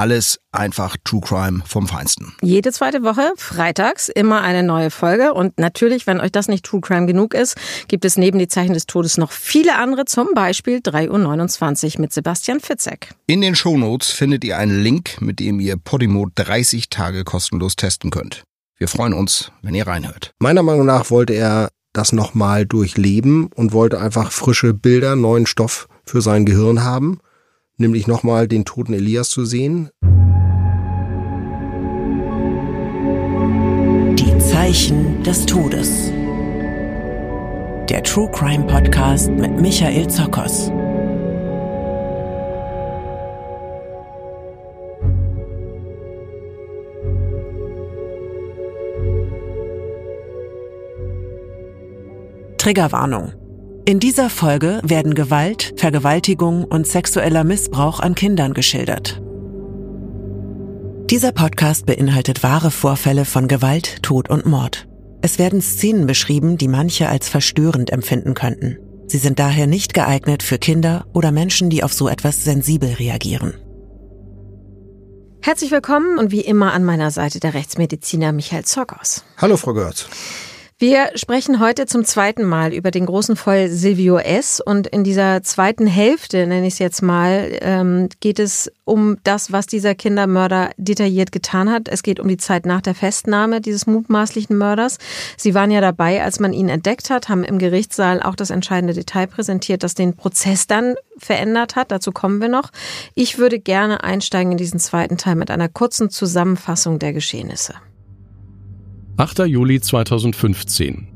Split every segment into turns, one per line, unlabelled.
Alles einfach True Crime vom Feinsten.
Jede zweite Woche, freitags, immer eine neue Folge. Und natürlich, wenn euch das nicht True Crime genug ist, gibt es neben die Zeichen des Todes noch viele andere, zum Beispiel 3.29 Uhr mit Sebastian Fitzek.
In den Shownotes findet ihr einen Link, mit dem ihr Podimo 30 Tage kostenlos testen könnt. Wir freuen uns, wenn ihr reinhört.
Meiner Meinung nach wollte er das nochmal durchleben und wollte einfach frische Bilder, neuen Stoff für sein Gehirn haben nämlich nochmal den toten Elias zu sehen.
Die Zeichen des Todes. Der True Crime Podcast mit Michael Zokos. Triggerwarnung. In dieser Folge werden Gewalt, Vergewaltigung und sexueller Missbrauch an Kindern geschildert. Dieser Podcast beinhaltet wahre Vorfälle von Gewalt, Tod und Mord. Es werden Szenen beschrieben, die manche als verstörend empfinden könnten. Sie sind daher nicht geeignet für Kinder oder Menschen, die auf so etwas sensibel reagieren.
Herzlich willkommen und wie immer an meiner Seite der Rechtsmediziner Michael Zockers.
Hallo, Frau Görz.
Wir sprechen heute zum zweiten Mal über den großen Fall Silvio S. Und in dieser zweiten Hälfte, nenne ich es jetzt mal, ähm, geht es um das, was dieser Kindermörder detailliert getan hat. Es geht um die Zeit nach der Festnahme dieses mutmaßlichen Mörders. Sie waren ja dabei, als man ihn entdeckt hat, haben im Gerichtssaal auch das entscheidende Detail präsentiert, das den Prozess dann verändert hat. Dazu kommen wir noch. Ich würde gerne einsteigen in diesen zweiten Teil mit einer kurzen Zusammenfassung der Geschehnisse.
8. Juli 2015.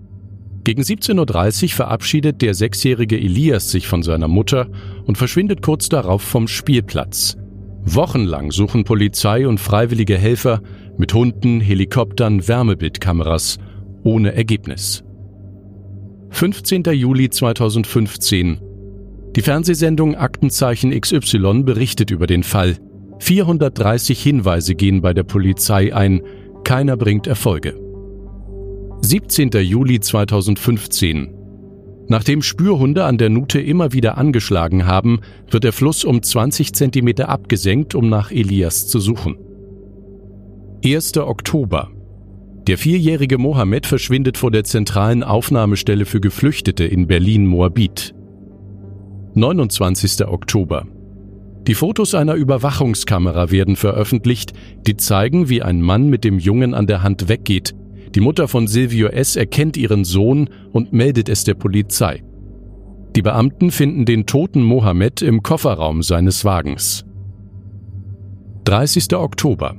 Gegen 17.30 Uhr verabschiedet der sechsjährige Elias sich von seiner Mutter und verschwindet kurz darauf vom Spielplatz. Wochenlang suchen Polizei und freiwillige Helfer mit Hunden, Helikoptern, Wärmebildkameras, ohne Ergebnis. 15. Juli 2015. Die Fernsehsendung Aktenzeichen XY berichtet über den Fall. 430 Hinweise gehen bei der Polizei ein, keiner bringt Erfolge. 17. Juli 2015. Nachdem Spürhunde an der Nute immer wieder angeschlagen haben, wird der Fluss um 20 cm abgesenkt, um nach Elias zu suchen. 1. Oktober. Der vierjährige Mohammed verschwindet vor der zentralen Aufnahmestelle für Geflüchtete in Berlin-Moabit. 29. Oktober. Die Fotos einer Überwachungskamera werden veröffentlicht, die zeigen, wie ein Mann mit dem Jungen an der Hand weggeht, die Mutter von Silvio S. erkennt ihren Sohn und meldet es der Polizei. Die Beamten finden den toten Mohammed im Kofferraum seines Wagens. 30. Oktober.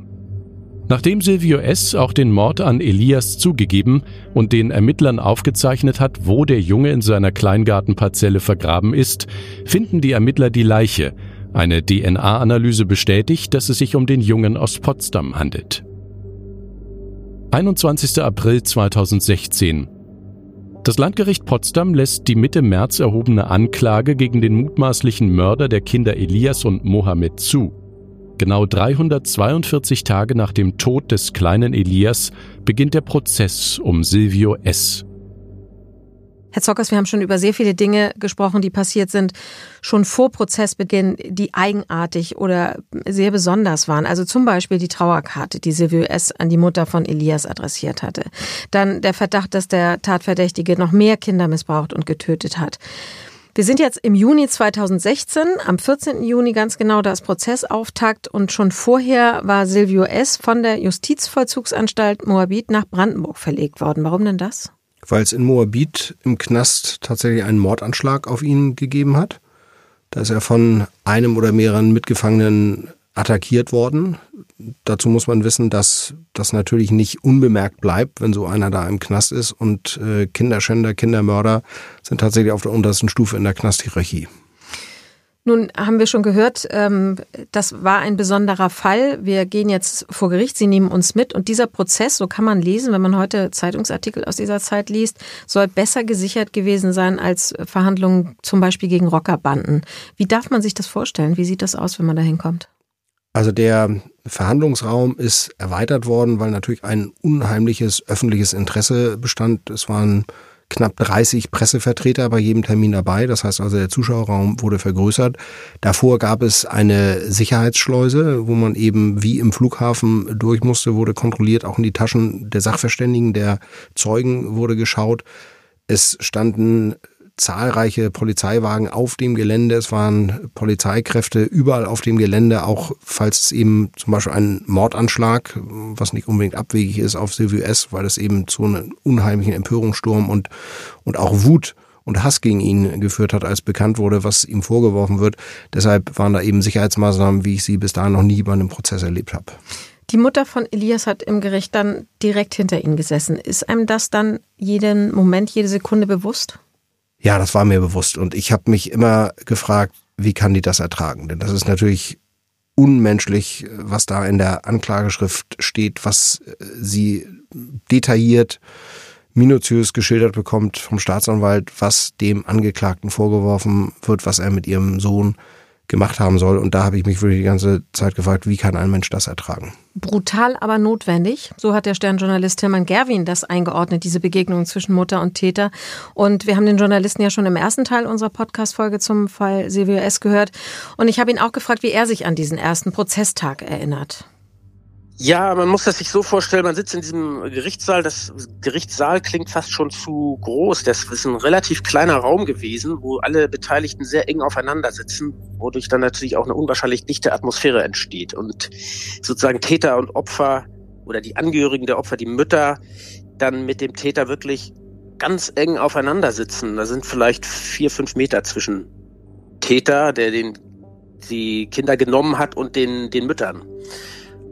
Nachdem Silvio S. auch den Mord an Elias zugegeben und den Ermittlern aufgezeichnet hat, wo der Junge in seiner Kleingartenparzelle vergraben ist, finden die Ermittler die Leiche. Eine DNA-Analyse bestätigt, dass es sich um den Jungen aus Potsdam handelt. 21. April 2016. Das Landgericht Potsdam lässt die Mitte März erhobene Anklage gegen den mutmaßlichen Mörder der Kinder Elias und Mohammed zu. Genau 342 Tage nach dem Tod des kleinen Elias beginnt der Prozess um Silvio S.
Herr Zockers, wir haben schon über sehr viele Dinge gesprochen, die passiert sind, schon vor Prozessbeginn, die eigenartig oder sehr besonders waren. Also zum Beispiel die Trauerkarte, die Silvio S. an die Mutter von Elias adressiert hatte. Dann der Verdacht, dass der Tatverdächtige noch mehr Kinder missbraucht und getötet hat. Wir sind jetzt im Juni 2016, am 14. Juni ganz genau, da ist Prozessauftakt und schon vorher war Silvio S. von der Justizvollzugsanstalt Moabit nach Brandenburg verlegt worden. Warum denn das?
Weil es in Moabit im Knast tatsächlich einen Mordanschlag auf ihn gegeben hat. Da ist er von einem oder mehreren Mitgefangenen attackiert worden. Dazu muss man wissen, dass das natürlich nicht unbemerkt bleibt, wenn so einer da im Knast ist und äh, Kinderschänder, Kindermörder sind tatsächlich auf der untersten Stufe in der Knasthierarchie.
Nun haben wir schon gehört, ähm, das war ein besonderer Fall. Wir gehen jetzt vor Gericht, Sie nehmen uns mit. Und dieser Prozess, so kann man lesen, wenn man heute Zeitungsartikel aus dieser Zeit liest, soll besser gesichert gewesen sein als Verhandlungen zum Beispiel gegen Rockerbanden. Wie darf man sich das vorstellen? Wie sieht das aus, wenn man da hinkommt?
Also der Verhandlungsraum ist erweitert worden, weil natürlich ein unheimliches öffentliches Interesse bestand. Es waren knapp 30 Pressevertreter bei jedem Termin dabei. Das heißt also, der Zuschauerraum wurde vergrößert. Davor gab es eine Sicherheitsschleuse, wo man eben wie im Flughafen durch musste, wurde kontrolliert. Auch in die Taschen der Sachverständigen, der Zeugen wurde geschaut. Es standen zahlreiche Polizeiwagen auf dem Gelände. Es waren Polizeikräfte überall auf dem Gelände, auch falls es eben zum Beispiel einen Mordanschlag, was nicht unbedingt abwegig ist, auf Silvio S., weil es eben zu einem unheimlichen Empörungssturm und, und auch Wut und Hass gegen ihn geführt hat, als bekannt wurde, was ihm vorgeworfen wird. Deshalb waren da eben Sicherheitsmaßnahmen, wie ich sie bis dahin noch nie bei einem Prozess erlebt habe.
Die Mutter von Elias hat im Gericht dann direkt hinter ihm gesessen. Ist einem das dann jeden Moment, jede Sekunde bewusst?
Ja, das war mir bewusst. Und ich habe mich immer gefragt, wie kann die das ertragen? Denn das ist natürlich unmenschlich, was da in der Anklageschrift steht, was äh, sie detailliert, minutiös geschildert bekommt vom Staatsanwalt, was dem Angeklagten vorgeworfen wird, was er mit ihrem Sohn gemacht haben soll. Und da habe ich mich wirklich die ganze Zeit gefragt, wie kann ein Mensch das ertragen?
Brutal, aber notwendig. So hat der Sternjournalist Tilman Gerwin das eingeordnet, diese Begegnung zwischen Mutter und Täter. Und wir haben den Journalisten ja schon im ersten Teil unserer Podcast-Folge zum Fall Silvio S. gehört. Und ich habe ihn auch gefragt, wie er sich an diesen ersten Prozesstag erinnert.
Ja, man muss das sich so vorstellen, man sitzt in diesem Gerichtssaal, das Gerichtssaal klingt fast schon zu groß. Das ist ein relativ kleiner Raum gewesen, wo alle Beteiligten sehr eng aufeinander sitzen, wodurch dann natürlich auch eine unwahrscheinlich dichte Atmosphäre entsteht. Und sozusagen Täter und Opfer oder die Angehörigen der Opfer, die Mütter, dann mit dem Täter wirklich ganz eng aufeinander sitzen. Da sind vielleicht vier, fünf Meter zwischen Täter, der den, die Kinder genommen hat, und den, den Müttern.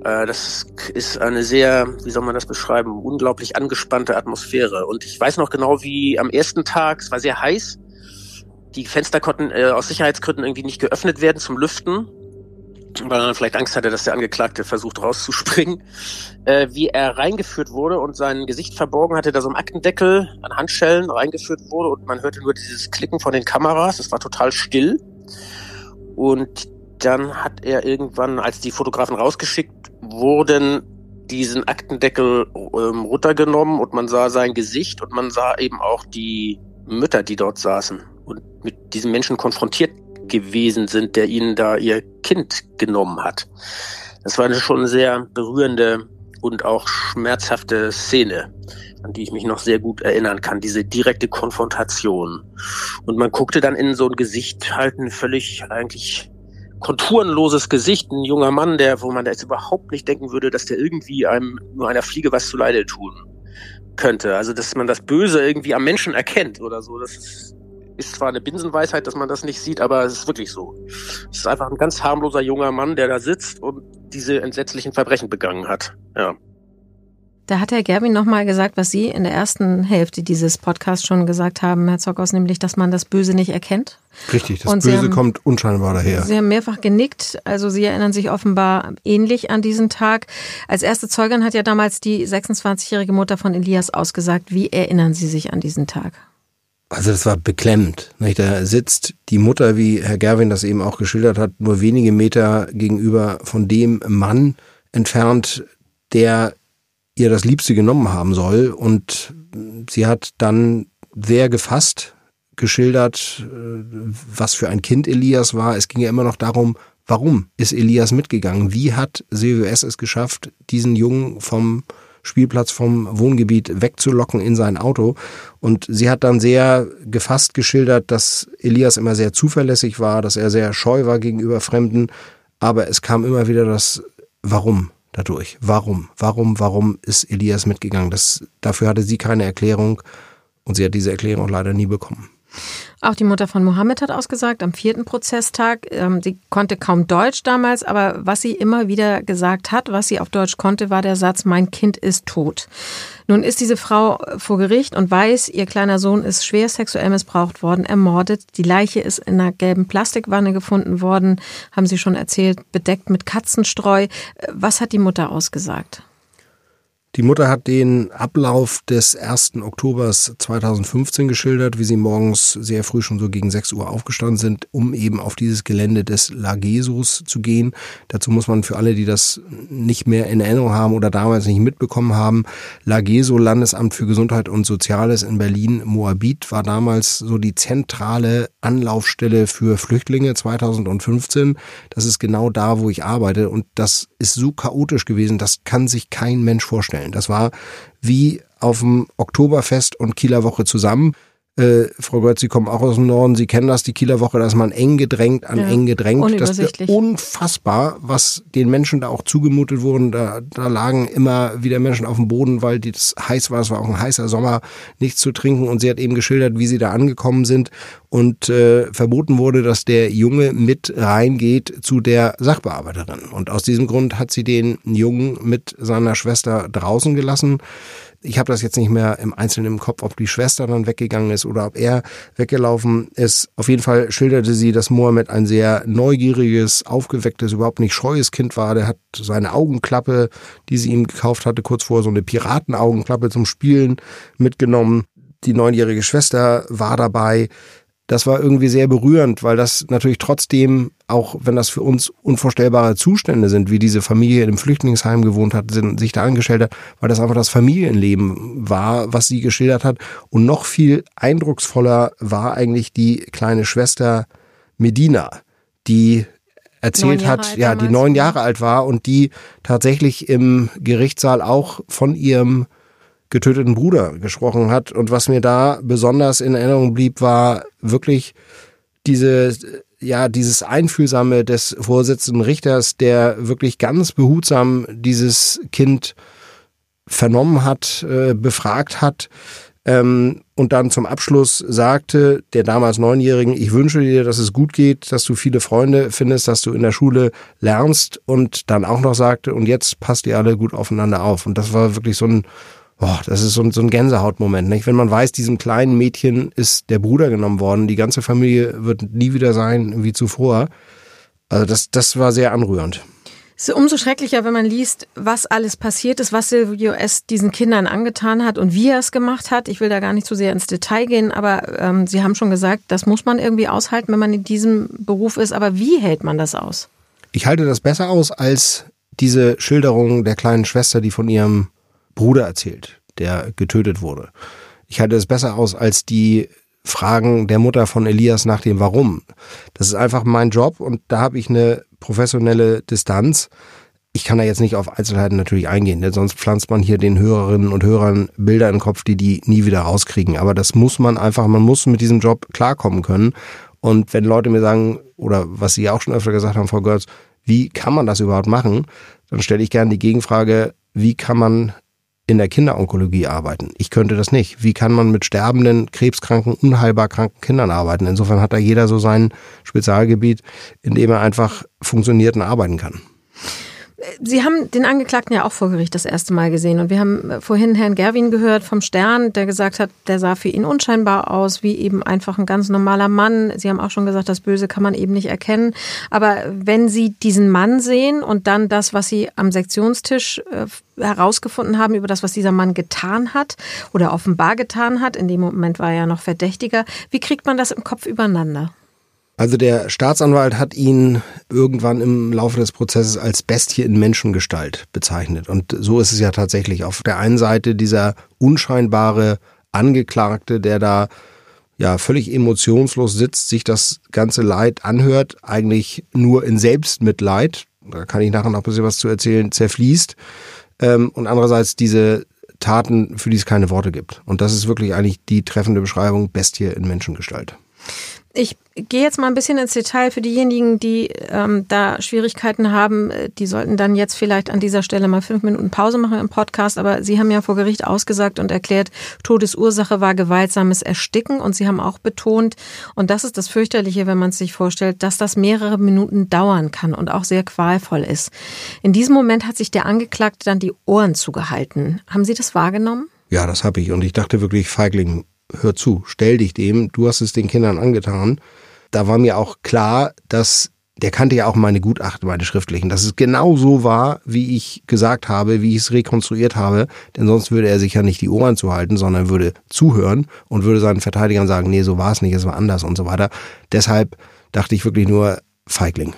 Äh, das ist eine sehr, wie soll man das beschreiben, unglaublich angespannte Atmosphäre. Und ich weiß noch genau, wie am ersten Tag, es war sehr heiß, die Fenster konnten äh, aus Sicherheitsgründen irgendwie nicht geöffnet werden zum Lüften, weil er vielleicht Angst hatte, dass der Angeklagte versucht rauszuspringen. Äh, wie er reingeführt wurde und sein Gesicht verborgen hatte, da so ein Aktendeckel an Handschellen reingeführt wurde und man hörte nur dieses Klicken von den Kameras. Es war total still. Und dann hat er irgendwann, als die Fotografen rausgeschickt wurden, diesen Aktendeckel ähm, runtergenommen und man sah sein Gesicht und man sah eben auch die Mütter, die dort saßen und mit diesem Menschen konfrontiert gewesen sind, der ihnen da ihr Kind genommen hat. Das war eine schon sehr berührende und auch schmerzhafte Szene, an die ich mich noch sehr gut erinnern kann, diese direkte Konfrontation. Und man guckte dann in so ein Gesicht halt ein völlig eigentlich konturenloses Gesicht, ein junger Mann, der, wo man jetzt überhaupt nicht denken würde, dass der irgendwie einem nur einer Fliege was zu Leide tun könnte. Also, dass man das Böse irgendwie am Menschen erkennt oder so. Das ist, ist zwar eine Binsenweisheit, dass man das nicht sieht, aber es ist wirklich so. Es ist einfach ein ganz harmloser junger Mann, der da sitzt und diese entsetzlichen Verbrechen begangen hat. Ja.
Da hat Herr Gerbin nochmal gesagt, was Sie in der ersten Hälfte dieses Podcasts schon gesagt haben, Herr Zockhaus, nämlich, dass man das Böse nicht erkennt.
Richtig, das Und Böse haben, kommt unscheinbar daher.
Sie haben mehrfach genickt, also Sie erinnern sich offenbar ähnlich an diesen Tag. Als erste Zeugin hat ja damals die 26-jährige Mutter von Elias ausgesagt. Wie erinnern Sie sich an diesen Tag?
Also das war beklemmend. Da sitzt die Mutter, wie Herr Gerwin das eben auch geschildert hat, nur wenige Meter gegenüber von dem Mann entfernt, der ihr das Liebste genommen haben soll. Und sie hat dann sehr gefasst geschildert, äh, was für ein Kind Elias war. Es ging ja immer noch darum, warum ist Elias mitgegangen? Wie hat Silvio S. es geschafft, diesen Jungen vom Spielplatz vom Wohngebiet wegzulocken in sein Auto. Und sie hat dann sehr gefasst geschildert, dass Elias immer sehr zuverlässig war, dass er sehr scheu war gegenüber Fremden. Aber es kam immer wieder das Warum dadurch. Warum? Warum, warum ist Elias mitgegangen? Das, dafür hatte sie keine Erklärung und sie hat diese Erklärung leider nie bekommen.
Auch die Mutter von Mohammed hat ausgesagt am vierten Prozesstag. Ähm, sie konnte kaum Deutsch damals, aber was sie immer wieder gesagt hat, was sie auf Deutsch konnte, war der Satz, mein Kind ist tot. Nun ist diese Frau vor Gericht und weiß, ihr kleiner Sohn ist schwer sexuell missbraucht worden, ermordet. Die Leiche ist in einer gelben Plastikwanne gefunden worden, haben Sie schon erzählt, bedeckt mit Katzenstreu. Was hat die Mutter ausgesagt?
Die Mutter hat den Ablauf des 1. Oktobers 2015 geschildert, wie sie morgens sehr früh schon so gegen 6 Uhr aufgestanden sind, um eben auf dieses Gelände des Lagesos zu gehen. Dazu muss man für alle, die das nicht mehr in Erinnerung haben oder damals nicht mitbekommen haben, Lageso, Landesamt für Gesundheit und Soziales in Berlin, Moabit, war damals so die zentrale Anlaufstelle für Flüchtlinge 2015. Das ist genau da, wo ich arbeite und das ist so chaotisch gewesen, das kann sich kein Mensch vorstellen. Das war wie auf dem Oktoberfest und Kieler Woche zusammen. Äh, Frau Götz, Sie kommen auch aus dem Norden, Sie kennen das, die Kieler Woche, dass man eng gedrängt an ja, eng gedrängt. Das ist unfassbar, was den Menschen da auch zugemutet wurden. Da, da lagen immer wieder Menschen auf dem Boden, weil das heiß war. Es war auch ein heißer Sommer, nichts zu trinken. Und sie hat eben geschildert, wie sie da angekommen sind und äh, verboten wurde, dass der Junge mit reingeht zu der Sachbearbeiterin. Und aus diesem Grund hat sie den Jungen mit seiner Schwester draußen gelassen. Ich habe das jetzt nicht mehr im Einzelnen im Kopf, ob die Schwester dann weggegangen ist oder ob er weggelaufen ist. Auf jeden Fall schilderte sie, dass Mohammed ein sehr neugieriges, aufgewecktes, überhaupt nicht scheues Kind war. Der hat seine Augenklappe, die sie ihm gekauft hatte, kurz vorher so eine Piratenaugenklappe zum Spielen mitgenommen. Die neunjährige Schwester war dabei das war irgendwie sehr berührend, weil das natürlich trotzdem, auch wenn das für uns unvorstellbare Zustände sind, wie diese Familie im Flüchtlingsheim gewohnt hat, sind, sich da angestellt hat, weil das einfach das Familienleben war, was sie geschildert hat. Und noch viel eindrucksvoller war eigentlich die kleine Schwester Medina, die erzählt hat, ja, die neun Jahre alt war und die tatsächlich im Gerichtssaal auch von ihrem getöteten Bruder gesprochen hat. Und was mir da besonders in Erinnerung blieb, war wirklich diese, ja, dieses Einfühlsame des Vorsitzenden Richters, der wirklich ganz behutsam dieses Kind vernommen hat, äh, befragt hat, ähm, und dann zum Abschluss sagte der damals Neunjährigen, ich wünsche dir, dass es gut geht, dass du viele Freunde findest, dass du in der Schule lernst und dann auch noch sagte, und jetzt passt ihr alle gut aufeinander auf. Und das war wirklich so ein boah, das ist so ein, so ein Gänsehautmoment. Nicht? Wenn man weiß, diesem kleinen Mädchen ist der Bruder genommen worden, die ganze Familie wird nie wieder sein wie zuvor. Also das, das war sehr anrührend.
Es ist umso schrecklicher, wenn man liest, was alles passiert ist, was Silvio S. diesen Kindern angetan hat und wie er es gemacht hat. Ich will da gar nicht zu so sehr ins Detail gehen, aber ähm, Sie haben schon gesagt, das muss man irgendwie aushalten, wenn man in diesem Beruf ist. Aber wie hält man das aus?
Ich halte das besser aus als diese Schilderung der kleinen Schwester, die von ihrem Bruder erzählt, der getötet wurde. Ich halte es besser aus als die Fragen der Mutter von Elias nach dem Warum. Das ist einfach mein Job und da habe ich eine professionelle Distanz. Ich kann da jetzt nicht auf Einzelheiten natürlich eingehen, denn sonst pflanzt man hier den Hörerinnen und Hörern Bilder in den Kopf, die die nie wieder rauskriegen. Aber das muss man einfach, man muss mit diesem Job klarkommen können. Und wenn Leute mir sagen, oder was Sie auch schon öfter gesagt haben, Frau Görz, wie kann man das überhaupt machen? Dann stelle ich gerne die Gegenfrage, wie kann man in der Kinderonkologie arbeiten. Ich könnte das nicht. Wie kann man mit sterbenden, krebskranken, unheilbar kranken Kindern arbeiten? Insofern hat da jeder so sein Spezialgebiet, in dem er einfach funktioniert und arbeiten kann.
Sie haben den Angeklagten ja auch vor Gericht das erste Mal gesehen. Und wir haben vorhin Herrn Gerwin gehört vom Stern, der gesagt hat, der sah für ihn unscheinbar aus, wie eben einfach ein ganz normaler Mann. Sie haben auch schon gesagt, das Böse kann man eben nicht erkennen. Aber wenn Sie diesen Mann sehen und dann das, was Sie am Sektionstisch äh, herausgefunden haben über das, was dieser Mann getan hat oder offenbar getan hat, in dem Moment war er ja noch Verdächtiger, wie kriegt man das im Kopf übereinander?
Also der Staatsanwalt hat ihn irgendwann im Laufe des Prozesses als Bestie in Menschengestalt bezeichnet. Und so ist es ja tatsächlich. Auf der einen Seite dieser unscheinbare Angeklagte, der da ja völlig emotionslos sitzt, sich das ganze Leid anhört, eigentlich nur in Selbstmitleid, da kann ich nachher noch ein bisschen was zu erzählen, zerfließt. Ähm, und andererseits diese Taten, für die es keine Worte gibt. Und das ist wirklich eigentlich die treffende Beschreibung Bestie in Menschengestalt.
Ich gehe jetzt mal ein bisschen ins Detail für diejenigen, die ähm, da Schwierigkeiten haben. Die sollten dann jetzt vielleicht an dieser Stelle mal fünf Minuten Pause machen im Podcast. Aber Sie haben ja vor Gericht ausgesagt und erklärt, Todesursache war gewaltsames Ersticken. Und Sie haben auch betont, und das ist das Fürchterliche, wenn man es sich vorstellt, dass das mehrere Minuten dauern kann und auch sehr qualvoll ist. In diesem Moment hat sich der Angeklagte dann die Ohren zugehalten. Haben Sie das wahrgenommen?
Ja, das habe ich. Und ich dachte wirklich, Feigling, hör zu, stell dich dem, du hast es den Kindern angetan da war mir auch klar, dass der kannte ja auch meine Gutachten, meine schriftlichen, dass es genau so war, wie ich gesagt habe, wie ich es rekonstruiert habe, denn sonst würde er sich ja nicht die Ohren zuhalten, sondern würde zuhören und würde seinen Verteidigern sagen, nee, so war es nicht, es war anders und so weiter. Deshalb dachte ich wirklich nur Feigling.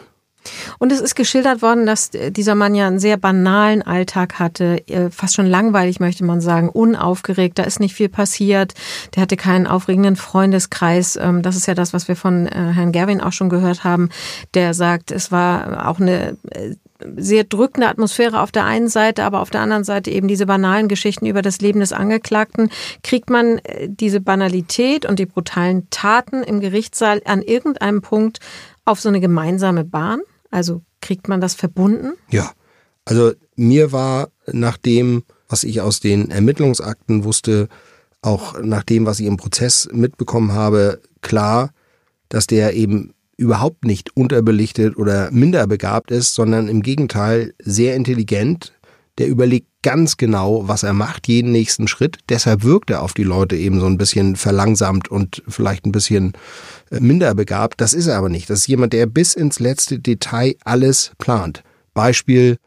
Und es ist geschildert worden, dass dieser Mann ja einen sehr banalen Alltag hatte, äh, fast schon langweilig möchte man sagen, unaufgeregt, da ist nicht viel passiert, der hatte keinen aufregenden Freundeskreis. Ähm, das ist ja das, was wir von äh, Herrn Gerwin auch schon gehört haben, der sagt, es war auch eine äh, sehr drückende Atmosphäre auf der einen Seite, aber auf der anderen Seite eben diese banalen Geschichten über das Leben des Angeklagten. Kriegt man diese Banalität und die brutalen Taten im Gerichtssaal an irgendeinem Punkt auf so eine gemeinsame Bahn? Also kriegt man das verbunden?
Ja, also mir war nach dem, was ich aus den Ermittlungsakten wusste, auch nach dem, was ich im Prozess mitbekommen habe, klar, dass der eben überhaupt nicht unterbelichtet oder minderbegabt ist, sondern im Gegenteil sehr intelligent. Der überlegt ganz genau, was er macht, jeden nächsten Schritt. Deshalb wirkt er auf die Leute eben so ein bisschen verlangsamt und vielleicht ein bisschen äh, minder begabt. Das ist er aber nicht. Das ist jemand, der bis ins letzte Detail alles plant. Beispiel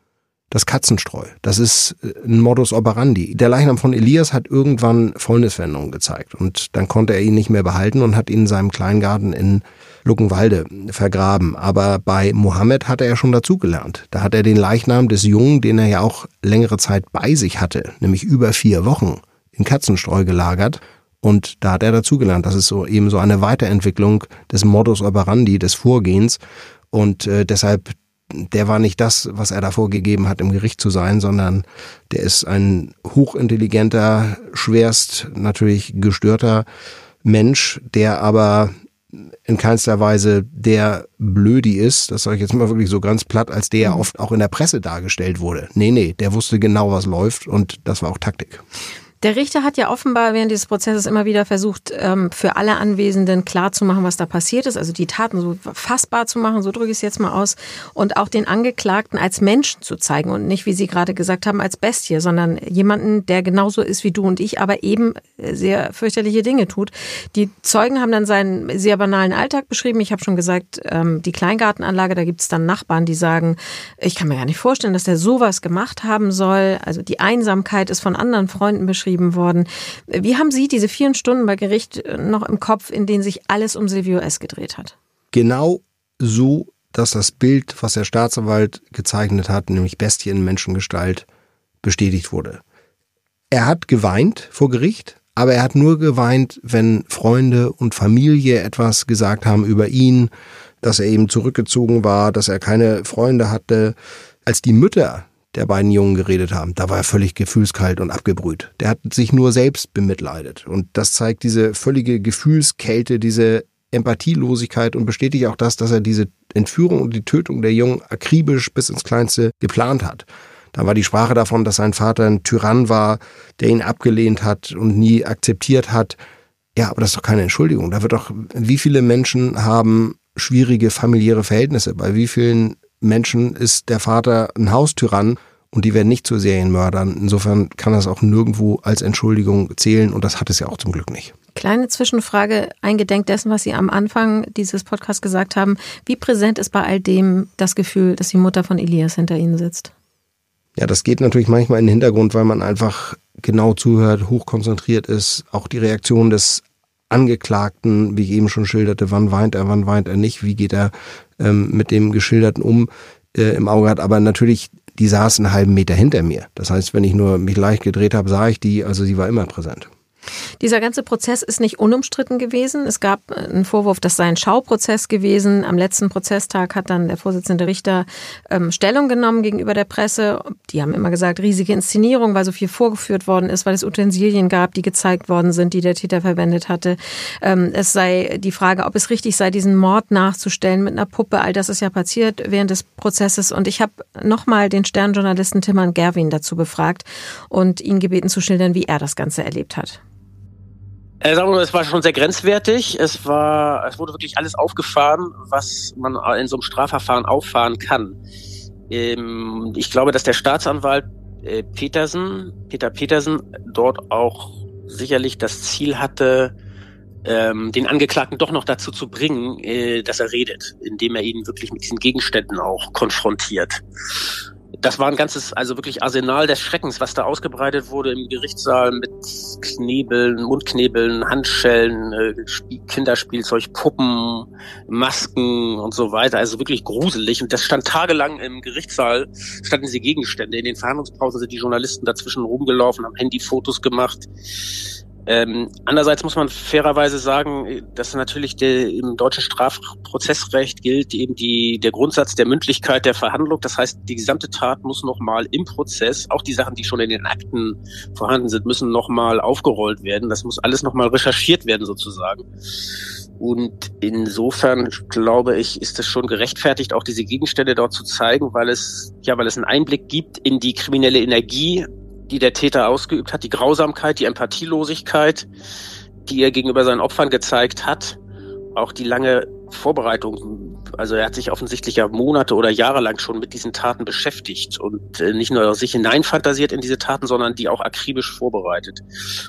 das Katzenstreu. Das ist äh, ein Modus operandi. Der Leichnam von Elias hat irgendwann Fäulnisveränderungen gezeigt und dann konnte er ihn nicht mehr behalten und hat ihn in seinem Kleingarten in Luckenwalde vergraben. Aber bei Mohammed hat er ja schon dazugelernt. Da hat er den Leichnam des Jungen, den er ja auch längere Zeit bei sich hatte, nämlich über vier Wochen, in Katzenstreu gelagert. Und da hat er dazugelernt. Das ist so eben so eine Weiterentwicklung des Modus operandi, des Vorgehens. Und äh, deshalb, der war nicht das, was er davor gegeben hat, im Gericht zu sein, sondern der ist ein hochintelligenter, schwerst natürlich gestörter Mensch, der aber in keinster Weise der Blödi ist, das sage ich jetzt mal wirklich so ganz platt, als der mhm. oft auch in der Presse dargestellt wurde. Nee, nee, der wusste genau, was läuft und das war auch Taktik.
Der Richter hat ja offenbar während dieses Prozesses immer wieder versucht, ähm, für alle Anwesenden klarzumachen, was da passiert ist, also die Taten so fassbar zu machen, so drücke ich es jetzt mal aus, und auch den Angeklagten als Menschen zu zeigen und nicht, wie Sie gerade gesagt haben, als Bestie, sondern jemanden, der genauso ist wie du und ich, aber eben sehr fürchterliche Dinge tut. Die Zeugen haben dann seinen sehr banalen Alltag beschrieben. Ich habe schon gesagt, ähm, die Kleingartenanlage, da gibt es dann Nachbarn, die sagen, ich kann mir gar nicht vorstellen, dass der sowas gemacht haben soll. Also die Einsamkeit ist von anderen Freunden beschrieben geschrieben worden. Wie haben Sie diese vielen Stunden bei Gericht noch im Kopf, in denen sich alles um Silvio S. gedreht hat?
Genau so, dass das Bild, was der Staatsanwalt gezeichnet hat, nämlich Bestie in Menschengestalt, bestätigt wurde. Er hat geweint vor Gericht, aber er hat nur geweint, wenn Freunde und Familie etwas gesagt haben über ihn, dass er eben zurückgezogen war, dass er keine Freunde hatte. Als die Mütter der beiden Jungen geredet haben. Da war er völlig gefühlskalt und abgebrüht. Der hat sich nur selbst bemitleidet. Und das zeigt diese völlige Gefühlskälte, diese Empathielosigkeit und bestätigt auch das, dass er diese Entführung und die Tötung der Jungen akribisch bis ins Kleinste geplant hat. Da war die Sprache davon, dass sein Vater ein Tyrann war, der ihn abgelehnt hat und nie akzeptiert hat. Ja, aber das ist doch keine Entschuldigung. Da wird doch, wie viele Menschen haben schwierige familiäre Verhältnisse? Bei wie vielen Menschen ist der Vater ein Haustyrann und die werden nicht zu Serienmördern. Insofern kann das auch nirgendwo als Entschuldigung zählen und das hat es ja auch zum Glück nicht.
Kleine Zwischenfrage, eingedenk dessen, was Sie am Anfang dieses Podcasts gesagt haben. Wie präsent ist bei all dem das Gefühl, dass die Mutter von Elias hinter Ihnen sitzt?
Ja, das geht natürlich manchmal in den Hintergrund, weil man einfach genau zuhört, hochkonzentriert ist. Auch die Reaktion des Angeklagten, wie ich eben schon schilderte, wann weint er, wann weint er nicht, wie geht er ähm, mit dem Geschilderten um, äh, im Auge hat. Aber natürlich, die saß einen halben Meter hinter mir. Das heißt, wenn ich nur mich leicht gedreht habe, sah ich die, also sie war immer präsent.
Dieser ganze Prozess ist nicht unumstritten gewesen. Es gab einen Vorwurf, das sei ein Schauprozess gewesen. Am letzten Prozesstag hat dann der Vorsitzende Richter ähm, Stellung genommen gegenüber der Presse. Die haben immer gesagt, riesige Inszenierung, weil so viel vorgeführt worden ist, weil es Utensilien gab, die gezeigt worden sind, die der Täter verwendet hatte. Ähm, es sei die Frage, ob es richtig sei, diesen Mord nachzustellen mit einer Puppe. All das ist ja passiert während des Prozesses. Und ich habe nochmal den Sternjournalisten Timman Gerwin dazu befragt und ihn gebeten zu schildern, wie er das Ganze erlebt hat.
Äh, sagen wir mal, es war schon sehr grenzwertig. Es war, es wurde wirklich alles aufgefahren, was man in so einem Strafverfahren auffahren kann. Ähm, ich glaube, dass der Staatsanwalt äh, Petersen, Peter Petersen, dort auch sicherlich das Ziel hatte, ähm, den Angeklagten doch noch dazu zu bringen, äh, dass er redet, indem er ihn wirklich mit diesen Gegenständen auch konfrontiert das war ein ganzes, also wirklich Arsenal des Schreckens, was da ausgebreitet wurde im Gerichtssaal mit Knebeln, Mundknebeln, Handschellen, äh, Kinderspielzeug, Puppen, Masken und so weiter. Also wirklich gruselig. Und das stand tagelang im Gerichtssaal, standen diese Gegenstände. In den Verhandlungspausen sind die Journalisten dazwischen rumgelaufen, haben Handyfotos gemacht. Ähm, andererseits muss man fairerweise sagen, dass natürlich der, im deutschen Strafprozessrecht gilt eben die, der Grundsatz der Mündlichkeit der Verhandlung. Das heißt, die gesamte Tat muss nochmal im Prozess, auch die Sachen, die schon in den Akten vorhanden sind, müssen nochmal aufgerollt werden. Das muss alles nochmal recherchiert werden sozusagen. Und insofern glaube ich, ist es schon gerechtfertigt, auch diese Gegenstände dort zu zeigen, weil es, ja, weil es einen Einblick gibt in die kriminelle Energie die der Täter ausgeübt hat, die Grausamkeit, die Empathielosigkeit, die er gegenüber seinen Opfern gezeigt hat, auch die lange Vorbereitung. Also er hat sich offensichtlich ja Monate oder Jahre lang schon mit diesen Taten beschäftigt und äh, nicht nur sich hineinfantasiert in diese Taten, sondern die auch akribisch vorbereitet.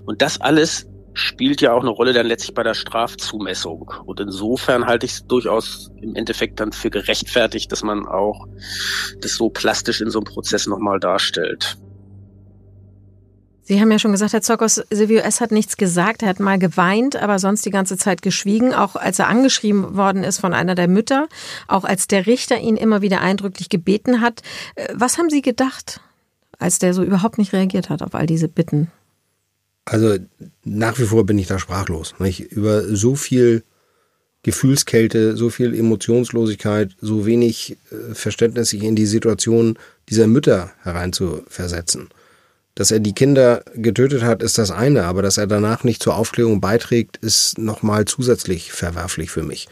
Und das alles spielt ja auch eine Rolle dann letztlich bei der Strafzumessung. Und insofern halte ich es durchaus im Endeffekt dann für gerechtfertigt, dass man auch das so plastisch in so einem Prozess nochmal darstellt.
Sie haben ja schon gesagt, Herr Zokos, Silvio S. hat nichts gesagt. Er hat mal geweint, aber sonst die ganze Zeit geschwiegen. Auch als er angeschrieben worden ist von einer der Mütter, auch als der Richter ihn immer wieder eindrücklich gebeten hat. Äh, was haben Sie gedacht, als der so überhaupt nicht reagiert hat auf all diese Bitten?
Also nach wie vor bin ich da sprachlos. Nicht? Über so viel Gefühlskälte, so viel Emotionslosigkeit, so wenig äh, Verständnis sich in die Situation dieser Mütter hereinzuversetzen. Dass er die Kinder getötet hat, ist das eine, aber dass er danach nicht zur Aufklärung beiträgt, ist nochmal zusätzlich verwerflich für mich.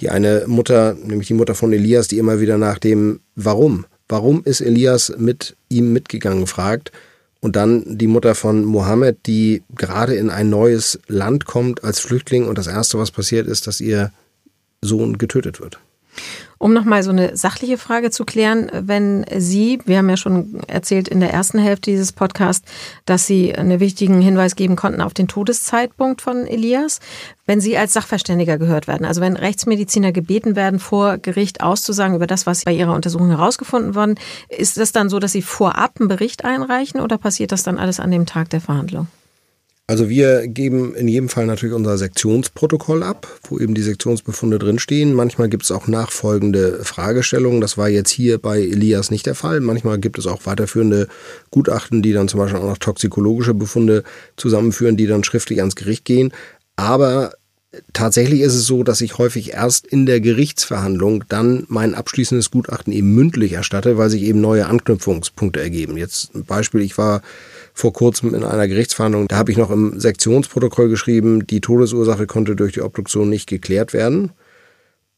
Die eine Mutter, nämlich die Mutter von Elias, die immer wieder nach dem Warum, warum ist Elias mit ihm mitgegangen, fragt. Und dann die Mutter von Mohammed, die gerade in ein neues Land kommt als Flüchtling und das Erste, was passiert, ist, dass ihr Sohn getötet wird.
Um nochmal so eine sachliche Frage zu klären, wenn Sie, wir haben ja schon erzählt in der ersten Hälfte dieses Podcasts, dass Sie einen wichtigen Hinweis geben konnten auf den Todeszeitpunkt von Elias. Wenn Sie als Sachverständiger gehört werden, also wenn Rechtsmediziner gebeten werden, vor Gericht auszusagen über das, was bei Ihrer Untersuchung herausgefunden worden, ist das dann so, dass Sie vorab einen Bericht einreichen oder passiert das dann alles an dem Tag der Verhandlung?
Also wir geben in jedem Fall natürlich unser Sektionsprotokoll ab, wo eben die Sektionsbefunde drinstehen. Manchmal gibt es auch nachfolgende Fragestellungen. Das war jetzt hier bei Elias nicht der Fall. Manchmal gibt es auch weiterführende Gutachten, die dann zum Beispiel auch noch toxikologische Befunde zusammenführen, die dann schriftlich ans Gericht gehen. Aber Tatsächlich ist es so, dass ich häufig erst in der Gerichtsverhandlung dann mein abschließendes Gutachten eben mündlich erstatte, weil sich eben neue Anknüpfungspunkte ergeben. Jetzt ein Beispiel, ich war vor kurzem in einer Gerichtsverhandlung. Da habe ich noch im Sektionsprotokoll geschrieben, die Todesursache konnte durch die Obduktion nicht geklärt werden.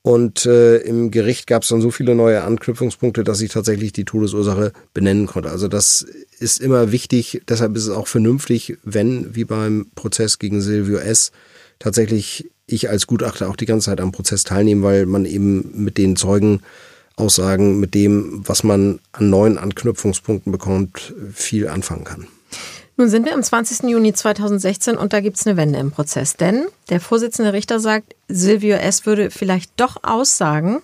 Und äh, im Gericht gab es dann so viele neue Anknüpfungspunkte, dass ich tatsächlich die Todesursache benennen konnte. Also das ist immer wichtig. Deshalb ist es auch vernünftig, wenn, wie beim Prozess gegen Silvio S., tatsächlich ich als Gutachter auch die ganze Zeit am Prozess teilnehme, weil man eben mit den Zeugenaussagen, mit dem, was man an neuen Anknüpfungspunkten bekommt, viel anfangen kann.
Nun sind wir am 20. Juni 2016 und da gibt es eine Wende im Prozess. Denn der Vorsitzende Richter sagt, Silvio S. würde vielleicht doch aussagen,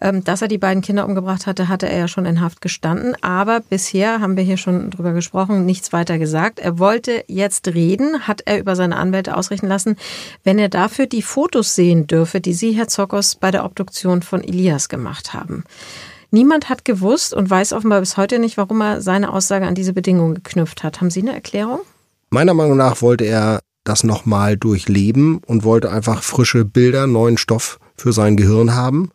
ähm, dass er die beiden Kinder umgebracht hatte, hatte er ja schon in Haft gestanden. Aber bisher haben wir hier schon drüber gesprochen, nichts weiter gesagt. Er wollte jetzt reden, hat er über seine Anwälte ausrichten lassen, wenn er dafür die Fotos sehen dürfe, die Sie, Herr Zokos, bei der Obduktion von Elias gemacht haben. Niemand hat gewusst und weiß offenbar bis heute nicht, warum er seine Aussage an diese Bedingungen geknüpft hat. Haben Sie eine Erklärung?
Meiner Meinung nach wollte er das nochmal durchleben und wollte einfach frische Bilder, neuen Stoff für sein Gehirn haben,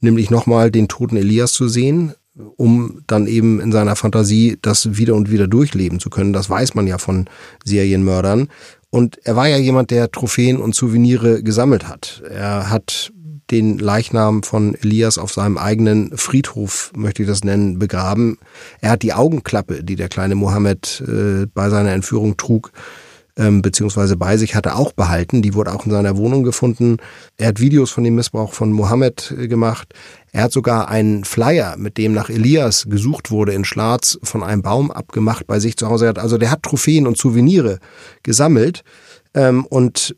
nämlich nochmal den toten Elias zu sehen, um dann eben in seiner Fantasie das wieder und wieder durchleben zu können. Das weiß man ja von Serienmördern. Und er war ja jemand, der Trophäen und Souvenire gesammelt hat. Er hat den Leichnam von Elias auf seinem eigenen Friedhof, möchte ich das nennen, begraben. Er hat die Augenklappe, die der kleine Mohammed äh, bei seiner Entführung trug, ähm, beziehungsweise bei sich hatte, auch behalten. Die wurde auch in seiner Wohnung gefunden. Er hat Videos von dem Missbrauch von Mohammed äh, gemacht. Er hat sogar einen Flyer, mit dem nach Elias gesucht wurde in Schlarz, von einem Baum abgemacht bei sich zu Hause. Also der hat Trophäen und Souvenire gesammelt. Ähm, und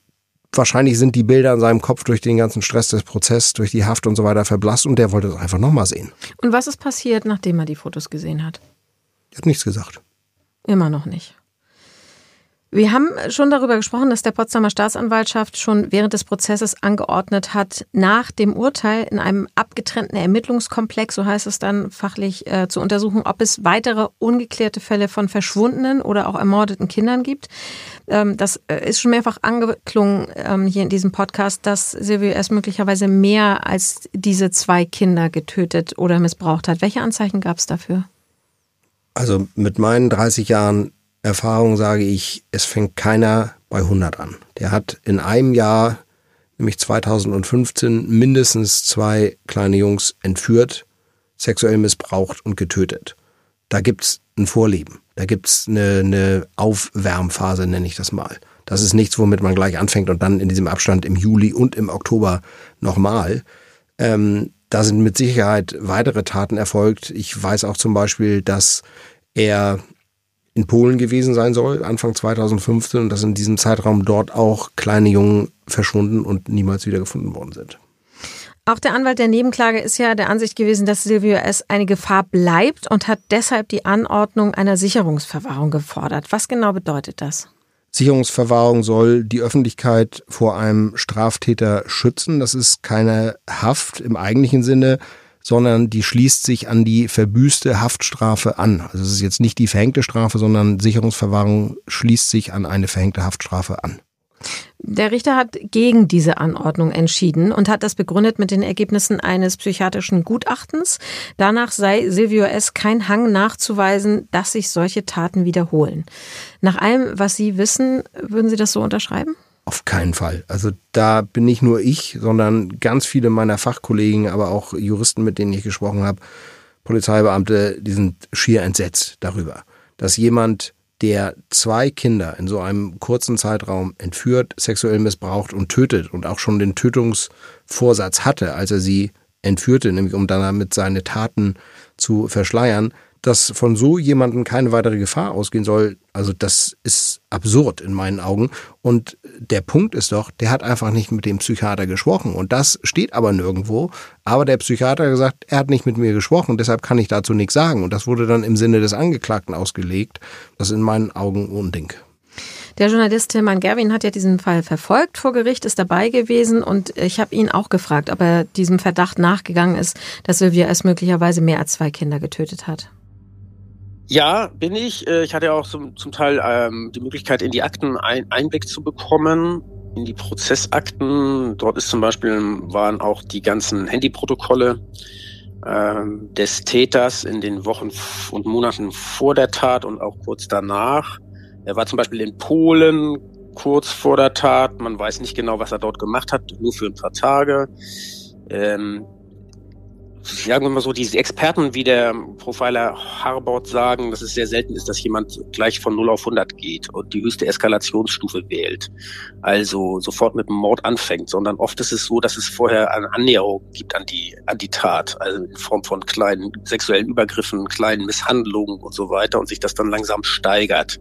wahrscheinlich sind die Bilder in seinem Kopf durch den ganzen Stress des Prozesses, durch die Haft und so weiter verblasst und der wollte es einfach nochmal sehen.
Und was ist passiert, nachdem er die Fotos gesehen hat?
Er hat nichts gesagt.
Immer noch nicht. Wir haben schon darüber gesprochen, dass der Potsdamer Staatsanwaltschaft schon während des Prozesses angeordnet hat, nach dem Urteil in einem abgetrennten Ermittlungskomplex, so heißt es dann fachlich, äh, zu untersuchen, ob es weitere ungeklärte Fälle von verschwundenen oder auch ermordeten Kindern gibt. Ähm, das äh, ist schon mehrfach angeklungen ähm, hier in diesem Podcast, dass Silvio S. möglicherweise mehr als diese zwei Kinder getötet oder missbraucht hat. Welche Anzeichen gab es dafür?
Also mit meinen 30 Jahren Erfahrung sage ich, es fängt keiner bei 100 an. Der hat in einem Jahr, nämlich 2015, mindestens zwei kleine Jungs entführt, sexuell missbraucht und getötet. Da gibt's ein Vorleben. Da gibt's eine, eine Aufwärmphase, nenne ich das mal. Das ist nichts, womit man gleich anfängt und dann in diesem Abstand im Juli und im Oktober nochmal. Ähm, da sind mit Sicherheit weitere Taten erfolgt. Ich weiß auch zum Beispiel, dass er in Polen gewesen sein soll, Anfang 2015, und dass in diesem Zeitraum dort auch kleine Jungen verschwunden und niemals wieder gefunden worden sind.
Auch der Anwalt der Nebenklage ist ja der Ansicht gewesen, dass Silvio S. eine Gefahr bleibt und hat deshalb die Anordnung einer Sicherungsverwahrung gefordert. Was genau bedeutet das?
Sicherungsverwahrung soll die Öffentlichkeit vor einem Straftäter schützen. Das ist keine Haft im eigentlichen Sinne, sondern die schließt sich an die verbüßte Haftstrafe an. Also es ist jetzt nicht die verhängte Strafe, sondern Sicherungsverwahrung schließt sich an eine verhängte Haftstrafe an.
Der Richter hat gegen diese Anordnung entschieden und hat das begründet mit den Ergebnissen eines psychiatrischen Gutachtens. Danach sei Silvio S. kein Hang nachzuweisen, dass sich solche Taten wiederholen. Nach allem, was Sie wissen, würden Sie das so unterschreiben?
Auf keinen Fall. Also da bin nicht nur ich, sondern ganz viele meiner Fachkollegen, aber auch Juristen, mit denen ich gesprochen habe, Polizeibeamte, die sind schier entsetzt darüber, dass jemand, der zwei Kinder in so einem kurzen Zeitraum entführt, sexuell missbraucht und tötet und auch schon den Tötungsvorsatz hatte, als er sie entführte, nämlich um dann damit seine Taten zu verschleiern, dass von so jemandem keine weitere Gefahr ausgehen soll, also das ist absurd in meinen Augen. Und der Punkt ist doch, der hat einfach nicht mit dem Psychiater gesprochen. Und das steht aber nirgendwo. Aber der Psychiater hat gesagt, er hat nicht mit mir gesprochen, deshalb kann ich dazu nichts sagen. Und das wurde dann im Sinne des Angeklagten ausgelegt. Das ist in meinen Augen Unding.
Der Journalist Tilman Gerwin hat ja diesen Fall verfolgt vor Gericht, ist dabei gewesen und ich habe ihn auch gefragt, ob er diesem Verdacht nachgegangen ist, dass Sylvia es möglicherweise mehr als zwei Kinder getötet hat.
Ja, bin ich. Äh, ich hatte auch zum, zum Teil ähm, die Möglichkeit, in die Akten ein, Einblick zu bekommen, in die Prozessakten. Dort ist zum Beispiel waren auch die ganzen Handyprotokolle ähm, des Täters in den Wochen und Monaten vor der Tat und auch kurz danach. Er war zum Beispiel in Polen kurz vor der Tat. Man weiß nicht genau, was er dort gemacht hat, nur für ein paar Tage. Ähm, sagen wir mal so, diese Experten wie der Profiler Harbord sagen, dass es sehr selten ist, dass jemand gleich von 0 auf 100 geht und die höchste Eskalationsstufe wählt. Also sofort mit dem Mord anfängt, sondern oft ist es so, dass es vorher eine Annäherung gibt an die, an die Tat, also in Form von kleinen sexuellen Übergriffen, kleinen Misshandlungen und so weiter und sich das dann langsam steigert.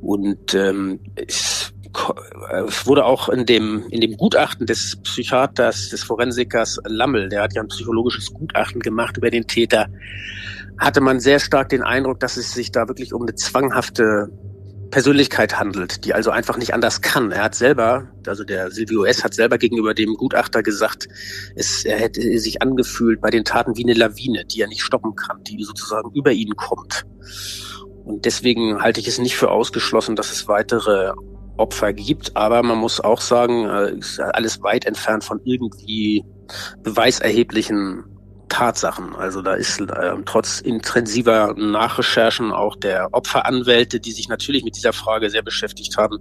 Und ähm, es wurde auch in dem, in dem Gutachten des Psychiaters, des Forensikers Lammel, der hat ja ein psychologisches Gutachten gemacht über den Täter, hatte man sehr stark den Eindruck, dass es sich da wirklich um eine zwanghafte Persönlichkeit handelt, die also einfach nicht anders kann. Er hat selber, also der Silvio S. hat selber gegenüber dem Gutachter gesagt, es, er hätte sich angefühlt bei den Taten wie eine Lawine, die er nicht stoppen kann, die sozusagen über ihn kommt. Und deswegen halte ich es nicht für ausgeschlossen, dass es weitere Opfer gibt. Aber man muss auch sagen, äh, ist alles weit entfernt von irgendwie beweiserheblichen Tatsachen. Also da ist äh, trotz intensiver Nachrecherchen auch der Opferanwälte, die sich natürlich mit dieser Frage sehr beschäftigt haben,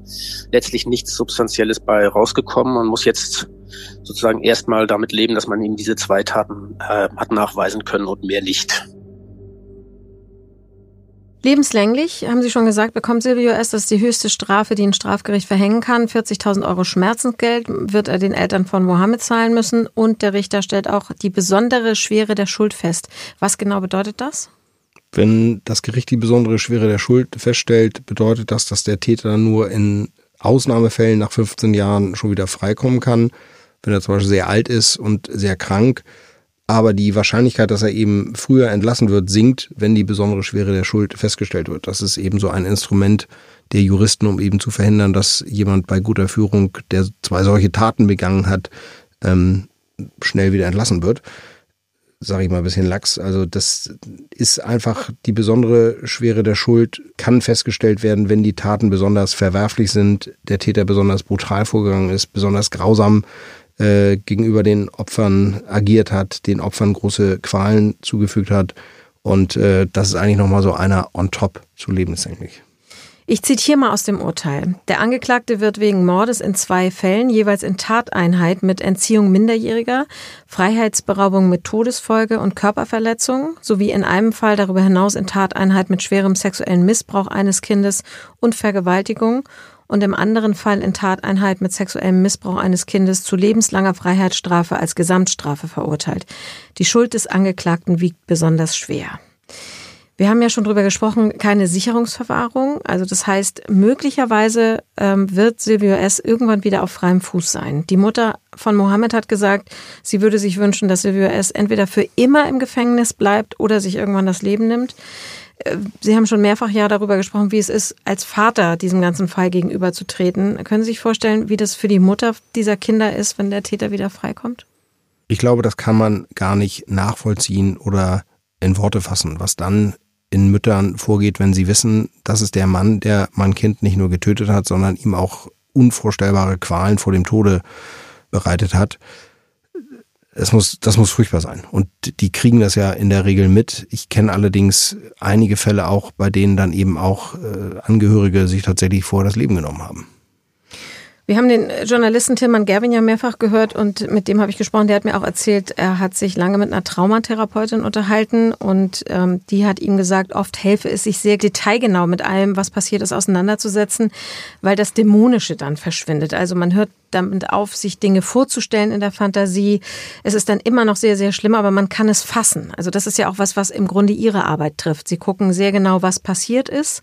letztlich nichts Substanzielles bei rausgekommen. Man muss jetzt sozusagen erstmal damit leben, dass man ihm diese zwei Taten äh, hat nachweisen können und mehr nicht.
Lebenslänglich, haben Sie schon gesagt, bekommt Silvio S. Das ist die höchste Strafe, die ein Strafgericht verhängen kann. 40.000 Euro Schmerzensgeld wird er den Eltern von Mohammed zahlen müssen. Und der Richter stellt auch die besondere Schwere der Schuld fest. Was genau bedeutet das?
Wenn das Gericht die besondere Schwere der Schuld feststellt, bedeutet das, dass der Täter nur in Ausnahmefällen nach 15 Jahren schon wieder freikommen kann. Wenn er zum Beispiel sehr alt ist und sehr krank, aber die Wahrscheinlichkeit, dass er eben früher entlassen wird, sinkt, wenn die besondere Schwere der Schuld festgestellt wird. Das ist eben so ein Instrument der Juristen, um eben zu verhindern, dass jemand bei guter Führung, der zwei solche Taten begangen hat, ähm, schnell wieder entlassen wird. Sage ich mal ein bisschen lax. Also das ist einfach die besondere Schwere der Schuld, kann festgestellt werden, wenn die Taten besonders verwerflich sind, der Täter besonders brutal vorgegangen ist, besonders grausam äh, gegenüber den Opfern agiert hat, den Opfern große Qualen zugefügt hat. Und äh, das ist eigentlich nochmal so einer on top zu lebenslänglich.
Ich zitiere mal aus dem Urteil. Der Angeklagte wird wegen Mordes in zwei Fällen jeweils in Tateinheit mit Entziehung Minderjähriger, Freiheitsberaubung mit Todesfolge und Körperverletzung sowie in einem Fall darüber hinaus in Tateinheit mit schwerem sexuellen Missbrauch eines Kindes und Vergewaltigung und im anderen Fall in Tateinheit mit sexuellem Missbrauch eines Kindes zu lebenslanger Freiheitsstrafe als Gesamtstrafe verurteilt. Die Schuld des Angeklagten wiegt besonders schwer. Wir haben ja schon drüber gesprochen, keine Sicherungsverwahrung. Also das heißt, möglicherweise ähm, wird Silvio S. irgendwann wieder auf freiem Fuß sein. Die Mutter von Mohammed hat gesagt, sie würde sich wünschen, dass Silvio S. entweder für immer im Gefängnis bleibt oder sich irgendwann das Leben nimmt. Sie haben schon mehrfach ja darüber gesprochen, wie es ist, als Vater diesem ganzen Fall gegenüberzutreten. Können Sie sich vorstellen, wie das für die Mutter dieser Kinder ist, wenn der Täter wieder freikommt?
Ich glaube, das kann man gar nicht nachvollziehen oder in Worte fassen, was dann in Müttern vorgeht, wenn sie wissen, das ist der Mann, der mein Kind nicht nur getötet hat, sondern ihm auch unvorstellbare Qualen vor dem Tode bereitet hat es muss, das muss furchtbar sein. Und die kriegen das ja in der Regel mit. Ich kenne allerdings einige Fälle auch, bei denen dann eben auch äh, Angehörige sich tatsächlich vor das Leben genommen haben.
Wir haben den Journalisten Tilman Gerwin ja mehrfach gehört und mit dem habe ich gesprochen. Der hat mir auch erzählt, er hat sich lange mit einer Traumatherapeutin unterhalten und ähm, die hat ihm gesagt, oft helfe es sich sehr detailgenau mit allem, was passiert ist, auseinanderzusetzen, weil das Dämonische dann verschwindet. Also man hört damit auf, sich Dinge vorzustellen in der Fantasie. Es ist dann immer noch sehr, sehr schlimm, aber man kann es fassen. Also das ist ja auch was, was im Grunde ihre Arbeit trifft. Sie gucken sehr genau, was passiert ist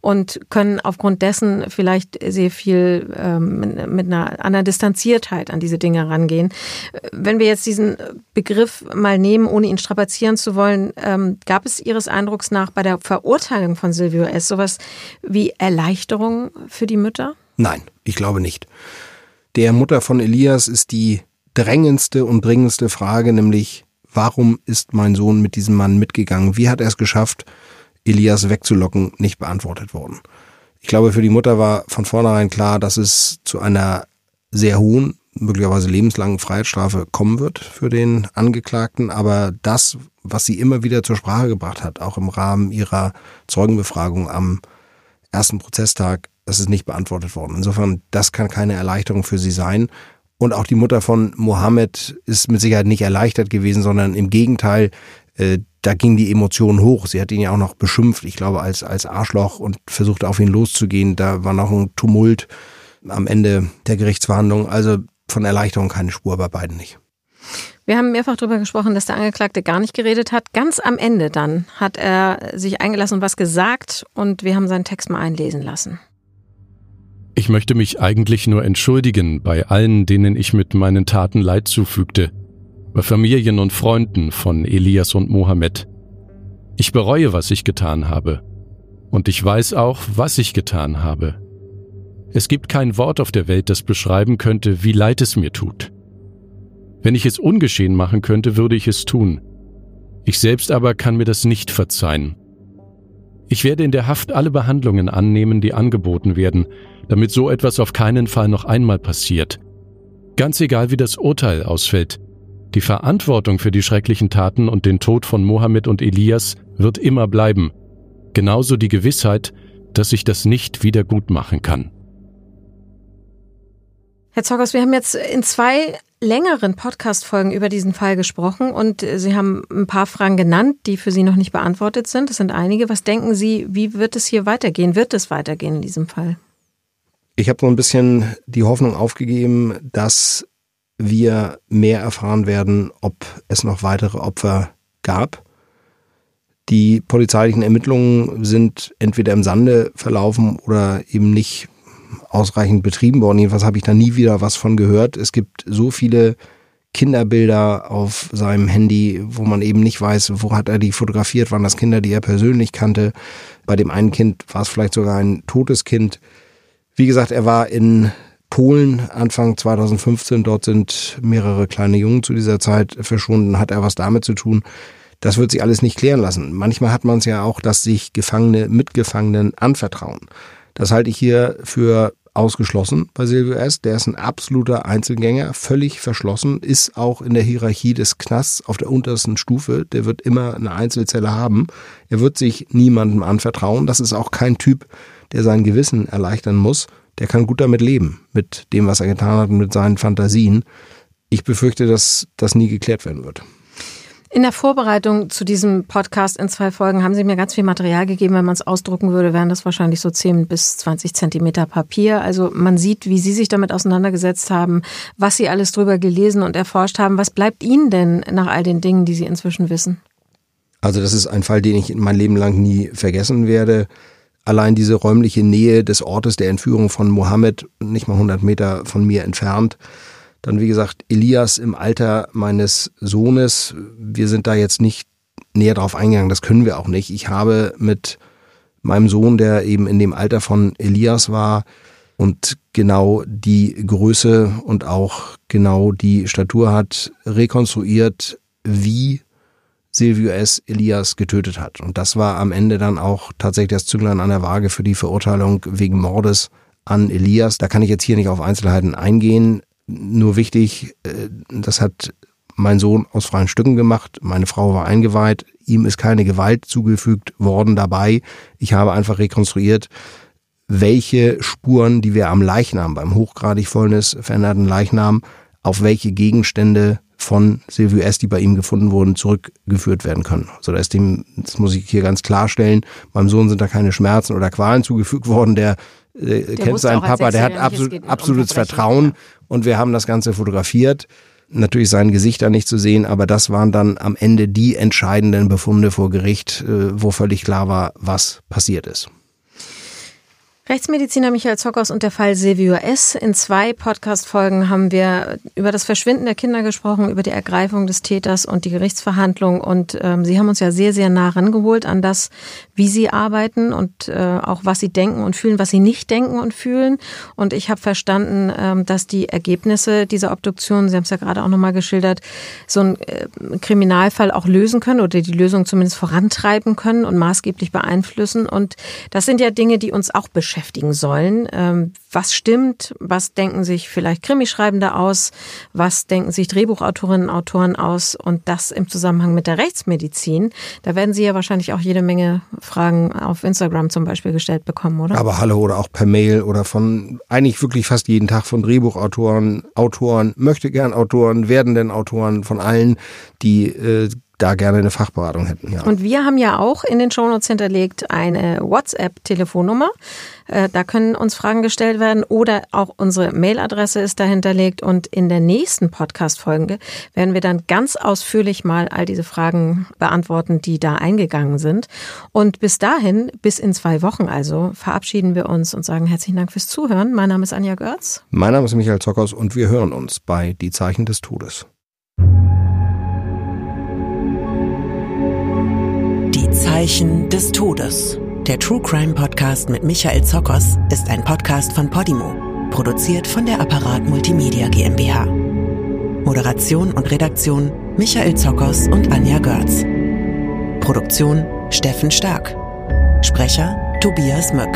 und können aufgrund dessen vielleicht sehr viel ähm, mit einer anderen Distanziertheit an diese Dinge rangehen. Wenn wir jetzt diesen Begriff mal nehmen, ohne ihn strapazieren zu wollen, ähm, gab es Ihres Eindrucks nach bei der Verurteilung von Silvio S. sowas wie Erleichterung für die Mütter?
Nein, ich glaube nicht der Mutter von Elias ist die drängendste und dringendste Frage, nämlich warum ist mein Sohn mit diesem Mann mitgegangen? Wie hat er es geschafft, Elias wegzulocken, nicht beantwortet worden. Ich glaube, für die Mutter war von vornherein klar, dass es zu einer sehr hohen, möglicherweise lebenslangen Freiheitsstrafe kommen wird für den Angeklagten. Aber das, was sie immer wieder zur Sprache gebracht hat, auch im Rahmen ihrer Zeugenbefragung am ersten Prozesstag, das ist nicht beantwortet worden. Insofern, das kann keine Erleichterung für sie sein. Und auch die Mutter von Mohammed ist mit Sicherheit nicht erleichtert gewesen, sondern im Gegenteil, äh, da ging die Emotion hoch. Sie hat ihn ja auch noch beschimpft, ich glaube, als, als Arschloch und versuchte auf ihn loszugehen. Da war noch ein Tumult am Ende der Gerichtsverhandlung. Also von Erleichterung keine Spur bei beiden nicht.
Wir haben mehrfach darüber gesprochen, dass der Angeklagte gar nicht geredet hat. Ganz am Ende dann hat er sich eingelassen und was gesagt und wir haben seinen Text mal einlesen lassen.
Ich möchte mich eigentlich nur entschuldigen bei allen, denen ich mit meinen Taten Leid zufügte, bei Familien und Freunden von Elias und Mohammed. Ich bereue, was ich getan habe. Und ich weiß auch, was ich getan habe. Es gibt kein Wort auf der Welt, das beschreiben könnte, wie leid es mir tut. Wenn ich es ungeschehen machen könnte, würde ich es tun. Ich selbst aber kann mir das nicht verzeihen. Ich werde in der Haft alle Behandlungen annehmen, die angeboten werden, damit so etwas auf keinen Fall noch einmal passiert. Ganz egal, wie das Urteil ausfällt, die Verantwortung für die schrecklichen Taten und den Tod von Mohammed und Elias wird immer bleiben. Genauso die Gewissheit, dass sich das nicht wieder gut machen kann.
Herr Zockers, wir haben jetzt in zwei längeren Podcast-Folgen über diesen Fall gesprochen und Sie haben ein paar Fragen genannt, die für Sie noch nicht beantwortet sind. Das sind einige. Was denken Sie, wie wird es hier weitergehen? Wird es weitergehen in diesem Fall?
Ich habe so ein bisschen die Hoffnung aufgegeben, dass wir mehr erfahren werden, ob es noch weitere Opfer gab. Die polizeilichen Ermittlungen sind entweder im Sande verlaufen oder eben nicht ausreichend betrieben worden. Jedenfalls habe ich da nie wieder was von gehört. Es gibt so viele Kinderbilder auf seinem Handy, wo man eben nicht weiß, wo hat er die fotografiert, waren das Kinder, die er persönlich kannte. Bei dem einen Kind war es vielleicht sogar ein totes Kind. Wie gesagt, er war in Polen Anfang 2015. Dort sind mehrere kleine Jungen zu dieser Zeit verschwunden. Hat er was damit zu tun? Das wird sich alles nicht klären lassen. Manchmal hat man es ja auch, dass sich Gefangene Mitgefangenen anvertrauen. Das halte ich hier für ausgeschlossen bei Silvio S. Der ist ein absoluter Einzelgänger, völlig verschlossen, ist auch in der Hierarchie des Knasts auf der untersten Stufe. Der wird immer eine Einzelzelle haben. Er wird sich niemandem anvertrauen. Das ist auch kein Typ, der sein Gewissen erleichtern muss. Der kann gut damit leben, mit dem, was er getan hat und mit seinen Fantasien. Ich befürchte, dass das nie geklärt werden wird.
In der Vorbereitung zu diesem Podcast in zwei Folgen haben Sie mir ganz viel Material gegeben. Wenn man es ausdrucken würde, wären das wahrscheinlich so 10 bis 20 Zentimeter Papier. Also man sieht, wie Sie sich damit auseinandergesetzt haben, was Sie alles drüber gelesen und erforscht haben. Was bleibt Ihnen denn nach all den Dingen, die Sie inzwischen wissen?
Also das ist ein Fall, den ich mein Leben lang nie vergessen werde. Allein diese räumliche Nähe des Ortes der Entführung von Mohammed, nicht mal 100 Meter von mir entfernt, dann, wie gesagt, Elias im Alter meines Sohnes. Wir sind da jetzt nicht näher drauf eingegangen. Das können wir auch nicht. Ich habe mit meinem Sohn, der eben in dem Alter von Elias war und genau die Größe und auch genau die Statur hat, rekonstruiert, wie Silvio S. Elias getötet hat. Und das war am Ende dann auch tatsächlich das Zünglein an der Waage für die Verurteilung wegen Mordes an Elias. Da kann ich jetzt hier nicht auf Einzelheiten eingehen. Nur wichtig, äh, das hat mein Sohn aus freien Stücken gemacht. Meine Frau war eingeweiht. Ihm ist keine Gewalt zugefügt worden dabei. Ich habe einfach rekonstruiert, welche Spuren, die wir am Leichnam, beim hochgradig Fäulnis veränderten Leichnam, auf welche Gegenstände von Silvio S., die bei ihm gefunden wurden, zurückgeführt werden können. Also das, dem, das muss ich hier ganz klarstellen. Meinem Sohn sind da keine Schmerzen oder Qualen zugefügt worden. Der, äh, der kennt seinen Papa, der hat absolut, absolutes Vertrauen ja. und wir haben das Ganze fotografiert. Natürlich sein Gesicht da nicht zu sehen, aber das waren dann am Ende die entscheidenden Befunde vor Gericht, äh, wo völlig klar war, was passiert ist.
Rechtsmediziner Michael Zockers und der Fall Silvio S. In zwei Podcast-Folgen haben wir über das Verschwinden der Kinder gesprochen, über die Ergreifung des Täters und die Gerichtsverhandlung. Und ähm, Sie haben uns ja sehr, sehr nah rangeholt an das, wie Sie arbeiten und äh, auch was Sie denken und fühlen, was Sie nicht denken und fühlen. Und ich habe verstanden, ähm, dass die Ergebnisse dieser Obduktion, Sie haben es ja gerade auch nochmal geschildert, so einen äh, Kriminalfall auch lösen können oder die Lösung zumindest vorantreiben können und maßgeblich beeinflussen. Und das sind ja Dinge, die uns auch beschäftigen sollen. Ähm, was stimmt? Was denken sich vielleicht Krimischreibende aus? Was denken sich Drehbuchautorinnen und Autoren aus? Und das im Zusammenhang mit der Rechtsmedizin. Da werden Sie ja wahrscheinlich auch jede Menge Fragen auf Instagram zum Beispiel gestellt bekommen, oder?
Aber hallo oder auch per Mail oder von eigentlich wirklich fast jeden Tag von Drehbuchautoren, Autoren, möchte gern Autoren, werdenden Autoren, von allen, die äh, da gerne eine Fachberatung hätten. Ja.
Und wir haben ja auch in den Shownotes hinterlegt eine WhatsApp-Telefonnummer. Äh, da können uns Fragen gestellt werden oder auch unsere Mailadresse ist da hinterlegt. Und in der nächsten Podcast-Folge werden wir dann ganz ausführlich mal all diese Fragen beantworten, die da eingegangen sind. Und bis dahin, bis in zwei Wochen also, verabschieden wir uns und sagen herzlichen Dank fürs Zuhören. Mein Name ist Anja Görz.
Mein Name ist Michael Zockers und wir hören uns bei Die Zeichen des Todes.
Zeichen des Todes. Der True Crime Podcast mit Michael Zokos ist ein Podcast von Podimo, produziert von der Apparat Multimedia GmbH. Moderation und Redaktion Michael Zokos und Anja Görz. Produktion Steffen Stark. Sprecher Tobias Möck.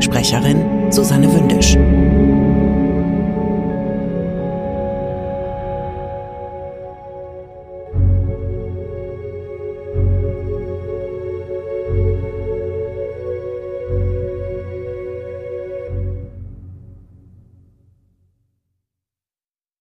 Sprecherin Susanne Wündisch.